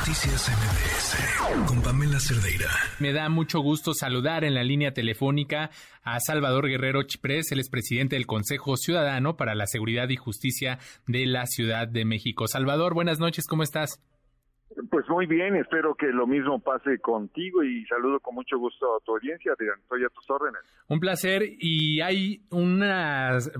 Noticias MBS con Pamela Cerdeira. Me da mucho gusto saludar en la línea telefónica a Salvador Guerrero Chiprés, el expresidente del Consejo Ciudadano para la Seguridad y Justicia de la Ciudad de México. Salvador, buenas noches, ¿cómo estás? Pues muy bien, espero que lo mismo pase contigo y saludo con mucho gusto a tu audiencia, estoy a tus órdenes. Un placer y hay unas,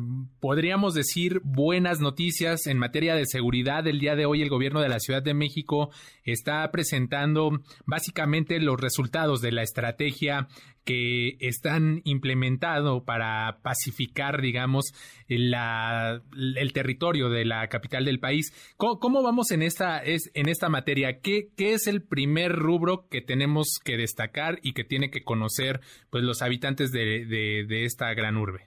podríamos decir, buenas noticias en materia de seguridad. El día de hoy el gobierno de la Ciudad de México está presentando básicamente los resultados de la estrategia que están implementado para pacificar, digamos, la, el territorio de la capital del país. ¿Cómo, vamos en esta, es, en esta materia? ¿Qué, ¿Qué, es el primer rubro que tenemos que destacar y que tiene que conocer pues, los habitantes de, de, de esta gran urbe?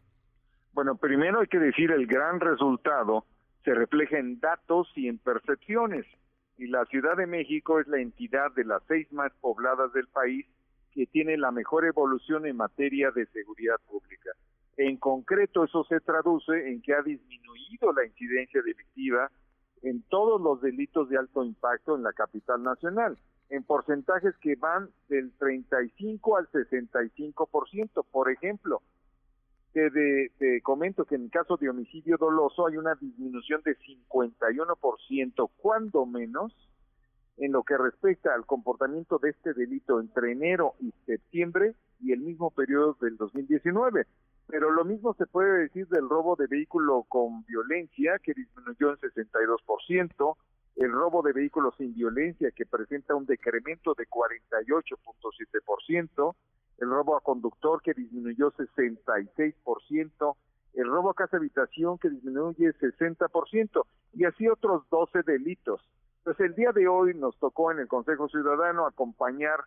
Bueno, primero hay que decir el gran resultado se refleja en datos y en percepciones. Y la Ciudad de México es la entidad de las seis más pobladas del país que tiene la mejor evolución en materia de seguridad pública. En concreto, eso se traduce en que ha disminuido la incidencia delictiva en todos los delitos de alto impacto en la capital nacional, en porcentajes que van del 35 al 65%. Por ejemplo, te, te comento que en el caso de homicidio doloso hay una disminución de 51%, cuando menos, en lo que respecta al comportamiento de este delito entre enero y septiembre y el mismo periodo del 2019. Pero lo mismo se puede decir del robo de vehículo con violencia, que disminuyó en 62%, el robo de vehículos sin violencia, que presenta un decremento de 48.7%, el robo a conductor, que disminuyó 66%, el robo a casa habitación, que disminuye 60%, y así otros 12 delitos. Pues el día de hoy nos tocó en el Consejo Ciudadano acompañar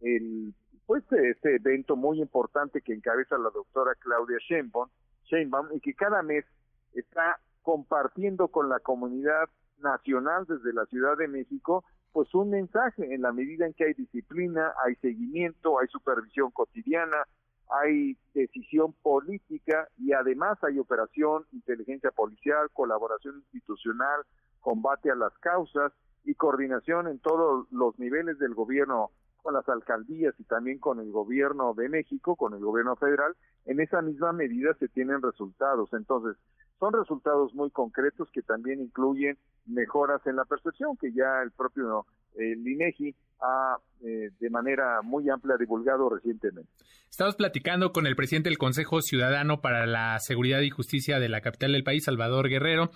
el pues este evento muy importante que encabeza la doctora Claudia Sheinbaum, Sheinbaum y que cada mes está compartiendo con la comunidad nacional desde la Ciudad de México pues un mensaje en la medida en que hay disciplina, hay seguimiento, hay supervisión cotidiana, hay decisión política y además hay operación, inteligencia policial, colaboración institucional, combate a las causas y coordinación en todos los niveles del gobierno con las alcaldías y también con el gobierno de México, con el gobierno federal, en esa misma medida se tienen resultados. Entonces, son resultados muy concretos que también incluyen mejoras en la percepción que ya el propio el INEGI ha eh, de manera muy amplia divulgado recientemente. Estamos platicando con el presidente del Consejo Ciudadano para la Seguridad y Justicia de la capital del país, Salvador Guerrero,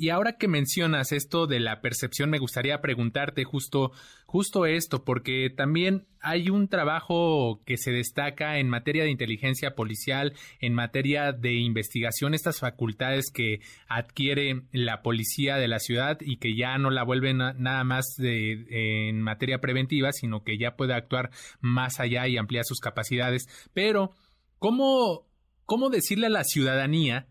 y ahora que mencionas esto de la percepción, me gustaría preguntarte justo, justo esto, porque también hay un trabajo que se destaca en materia de inteligencia policial, en materia de investigación, estas facultades que adquiere la policía de la ciudad y que ya no la vuelven nada más de, en materia preventiva, sino que ya puede actuar más allá y ampliar sus capacidades. Pero, ¿cómo, cómo decirle a la ciudadanía?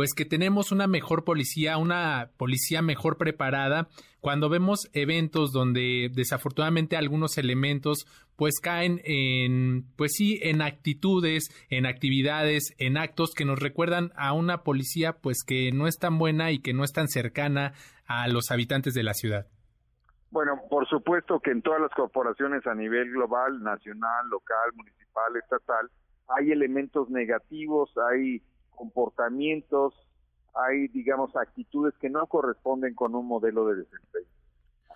Pues que tenemos una mejor policía, una policía mejor preparada cuando vemos eventos donde desafortunadamente algunos elementos pues caen en pues sí en actitudes, en actividades, en actos que nos recuerdan a una policía pues que no es tan buena y que no es tan cercana a los habitantes de la ciudad. Bueno, por supuesto que en todas las corporaciones a nivel global, nacional, local, municipal, estatal, hay elementos negativos, hay comportamientos, hay, digamos, actitudes que no corresponden con un modelo de desempeño.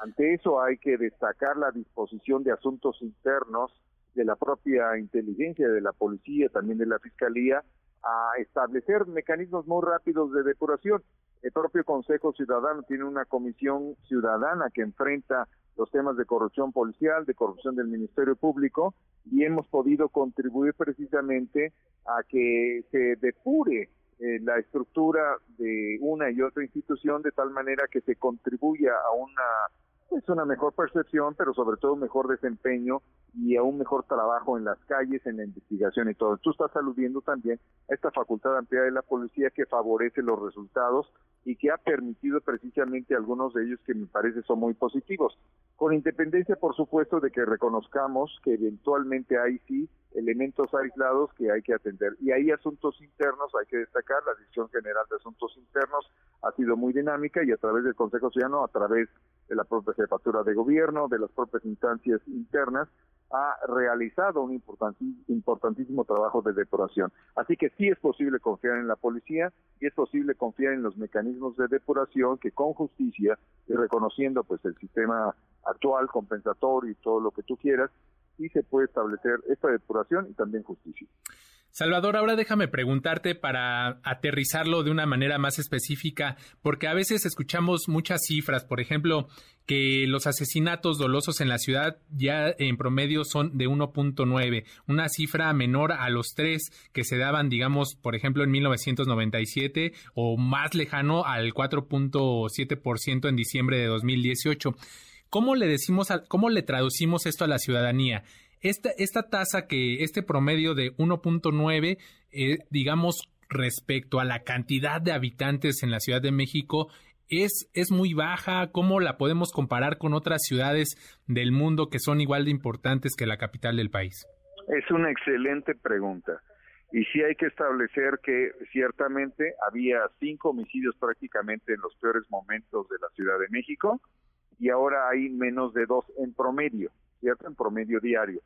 Ante eso hay que destacar la disposición de asuntos internos de la propia inteligencia, de la policía, también de la fiscalía, a establecer mecanismos muy rápidos de depuración. El propio Consejo Ciudadano tiene una comisión ciudadana que enfrenta los temas de corrupción policial, de corrupción del Ministerio Público, y hemos podido contribuir precisamente a que se depure eh, la estructura de una y otra institución de tal manera que se contribuya a una pues una mejor percepción, pero sobre todo mejor desempeño y a un mejor trabajo en las calles, en la investigación y todo. Tú estás aludiendo también a esta facultad amplia de la policía que favorece los resultados y que ha permitido precisamente algunos de ellos que me parece son muy positivos. con independencia, por supuesto, de que reconozcamos que eventualmente hay sí elementos aislados que hay que atender. Y hay asuntos internos, hay que destacar, la Dirección General de Asuntos Internos ha sido muy dinámica y a través del Consejo Ciudadano, a través de la propia jefatura de gobierno, de las propias instancias internas, ha realizado un importantísimo trabajo de depuración. Así que sí es posible confiar en la policía y es posible confiar en los mecanismos de depuración que con justicia y reconociendo pues el sistema actual, compensatorio y todo lo que tú quieras, sí se puede establecer esta depuración y también justicia. Salvador, ahora déjame preguntarte para aterrizarlo de una manera más específica, porque a veces escuchamos muchas cifras, por ejemplo, que los asesinatos dolosos en la ciudad ya en promedio son de 1.9, una cifra menor a los tres que se daban, digamos, por ejemplo, en 1997 o más lejano al 4.7% en diciembre de 2018. ¿Cómo le decimos, cómo le traducimos esto a la ciudadanía? Esta, esta tasa que, este promedio de 1.9, eh, digamos, respecto a la cantidad de habitantes en la Ciudad de México, es, es muy baja. ¿Cómo la podemos comparar con otras ciudades del mundo que son igual de importantes que la capital del país? Es una excelente pregunta. Y sí hay que establecer que ciertamente había cinco homicidios prácticamente en los peores momentos de la Ciudad de México y ahora hay menos de dos en promedio, ¿cierto? En promedio diario.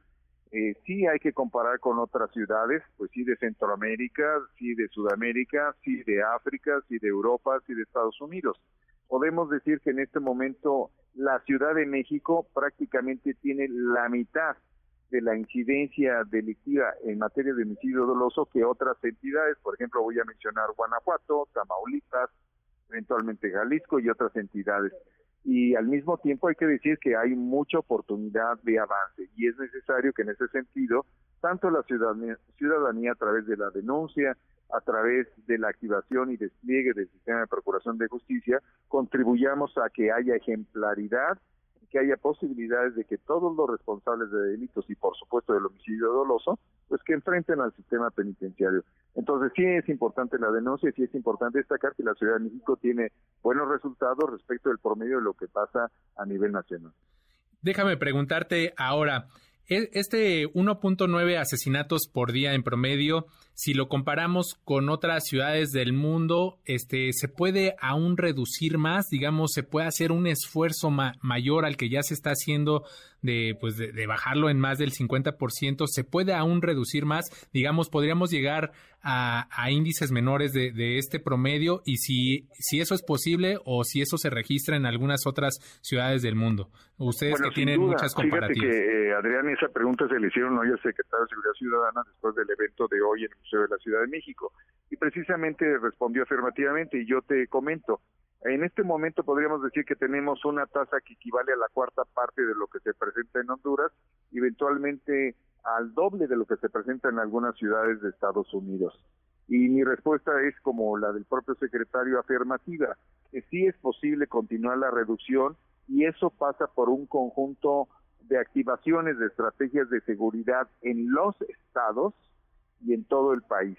Eh, sí hay que comparar con otras ciudades, pues sí de Centroamérica, sí de Sudamérica, sí de África, sí de Europa, sí de Estados Unidos. Podemos decir que en este momento la Ciudad de México prácticamente tiene la mitad de la incidencia delictiva en materia de homicidio doloso que otras entidades, por ejemplo voy a mencionar Guanajuato, Tamaulipas, eventualmente Jalisco y otras entidades y al mismo tiempo hay que decir que hay mucha oportunidad de avance y es necesario que en ese sentido tanto la ciudadanía, ciudadanía a través de la denuncia, a través de la activación y despliegue del sistema de procuración de justicia, contribuyamos a que haya ejemplaridad que haya posibilidades de que todos los responsables de delitos y por supuesto del homicidio doloso, pues que enfrenten al sistema penitenciario. Entonces sí es importante la denuncia y sí es importante destacar que la Ciudad de México tiene buenos resultados respecto del promedio de lo que pasa a nivel nacional. Déjame preguntarte ahora, este 1.9 asesinatos por día en promedio, si lo comparamos con otras ciudades del mundo, este, ¿se puede aún reducir más? Digamos, ¿se puede hacer un esfuerzo mayor al que ya se está haciendo de, pues de, bajarlo en más del 50%? ¿Se puede aún reducir más? Digamos, ¿podríamos llegar a, índices menores de, este promedio? Y si, si eso es posible o si eso se registra en algunas otras ciudades del mundo. Ustedes que tienen muchas comparativas. Fíjate que, eh, Adrián, esa pregunta se le hicieron hoy al secretario de Seguridad Ciudadana después del evento de hoy en de la Ciudad de México. Y precisamente respondió afirmativamente y yo te comento, en este momento podríamos decir que tenemos una tasa que equivale a la cuarta parte de lo que se presenta en Honduras, eventualmente al doble de lo que se presenta en algunas ciudades de Estados Unidos. Y mi respuesta es como la del propio secretario afirmativa, que sí es posible continuar la reducción y eso pasa por un conjunto de activaciones de estrategias de seguridad en los estados y en todo el país.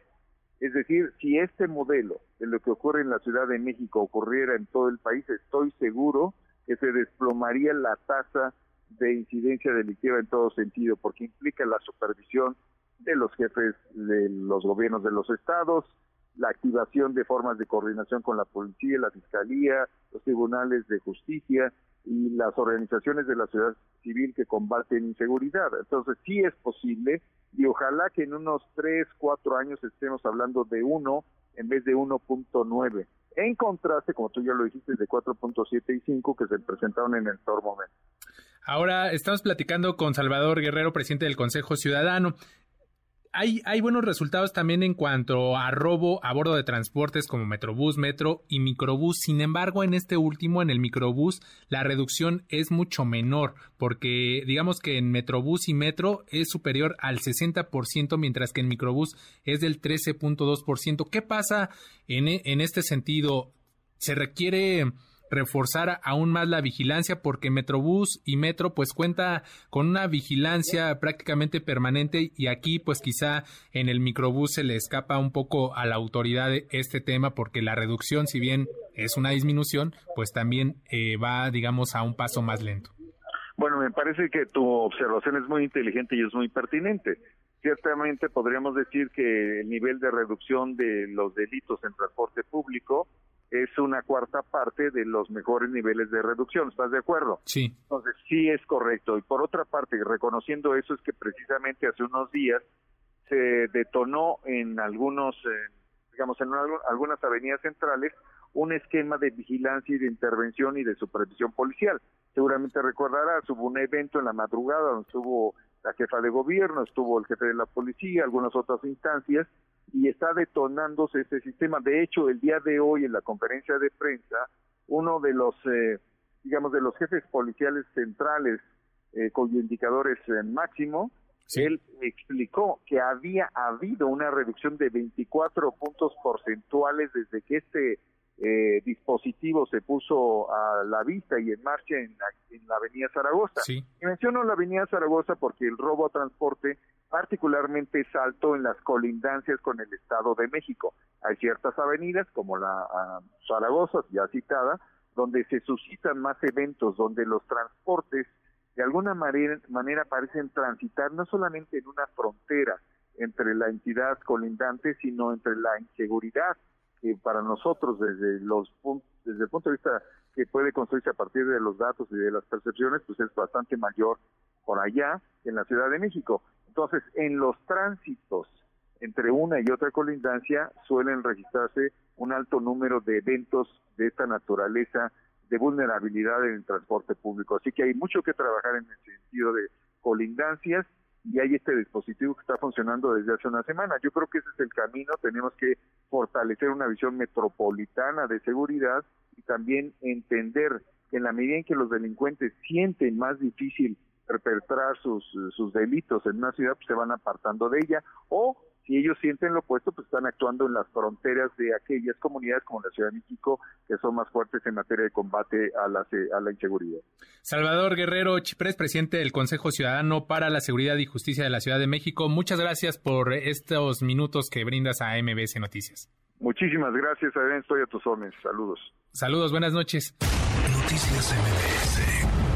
Es decir, si este modelo de lo que ocurre en la Ciudad de México ocurriera en todo el país, estoy seguro que se desplomaría la tasa de incidencia delictiva en todo sentido, porque implica la supervisión de los jefes de los gobiernos de los estados, la activación de formas de coordinación con la policía, la fiscalía, los tribunales de justicia y las organizaciones de la sociedad civil que combaten inseguridad. Entonces sí es posible y ojalá que en unos 3, 4 años estemos hablando de 1 en vez de 1.9. En contraste, como tú ya lo dijiste, de 4.7 y 5 que se presentaron en el peor momento. Ahora estamos platicando con Salvador Guerrero, presidente del Consejo Ciudadano hay, hay buenos resultados también en cuanto a robo a bordo de transportes como Metrobús, Metro y Microbús. Sin embargo, en este último, en el Microbús, la reducción es mucho menor, porque digamos que en Metrobús y Metro es superior al 60%, mientras que en Microbús es del 13.2%. ¿Qué pasa en, en este sentido? ¿Se requiere reforzar aún más la vigilancia porque Metrobús y Metro pues cuenta con una vigilancia prácticamente permanente y aquí pues quizá en el microbús se le escapa un poco a la autoridad este tema porque la reducción si bien es una disminución pues también eh, va digamos a un paso más lento. Bueno, me parece que tu observación es muy inteligente y es muy pertinente. Ciertamente podríamos decir que el nivel de reducción de los delitos en transporte público es una cuarta parte de los mejores niveles de reducción. ¿Estás de acuerdo? Sí. Entonces, sí es correcto. Y por otra parte, reconociendo eso, es que precisamente hace unos días se detonó en algunos, eh, digamos, en algunas avenidas centrales un esquema de vigilancia y de intervención y de supervisión policial. Seguramente recordarás, hubo un evento en la madrugada donde estuvo la jefa de gobierno, estuvo el jefe de la policía, algunas otras instancias, y está detonándose este sistema. De hecho, el día de hoy en la conferencia de prensa, uno de los, eh, digamos, de los jefes policiales centrales, eh, cuyo indicador es eh, máximo, él explicó que había habido una reducción de 24 puntos porcentuales desde que este eh, dispositivo se puso a la vista y en marcha en la, avenida Zaragoza. Y menciono la avenida Zaragoza porque el robo a transporte particularmente es alto en las colindancias con el Estado de México. Hay ciertas avenidas como la Zaragoza, ya citada, donde se suscitan más eventos, donde los transportes de alguna manera, manera parecen transitar no solamente en una frontera entre la entidad colindante, sino entre la inseguridad que para nosotros desde los desde el punto de vista que puede construirse a partir de los datos y de las percepciones, pues es bastante mayor por allá en la Ciudad de México. Entonces, en los tránsitos entre una y otra colindancia suelen registrarse un alto número de eventos de esta naturaleza de vulnerabilidad en el transporte público. Así que hay mucho que trabajar en el sentido de colindancias y hay este dispositivo que está funcionando desde hace una semana. Yo creo que ese es el camino, tenemos que fortalecer una visión metropolitana de seguridad y también entender que en la medida en que los delincuentes sienten más difícil perpetrar sus, sus delitos en una ciudad, pues se van apartando de ella o si ellos sienten lo opuesto, pues están actuando en las fronteras de aquellas comunidades como la Ciudad de México, que son más fuertes en materia de combate a la, a la inseguridad. Salvador Guerrero Chiprés, presidente del Consejo Ciudadano para la Seguridad y Justicia de la Ciudad de México, muchas gracias por estos minutos que brindas a MBS Noticias. Muchísimas gracias, Adrián, estoy a tus órdenes. Saludos. Saludos, buenas noches. Noticias MBS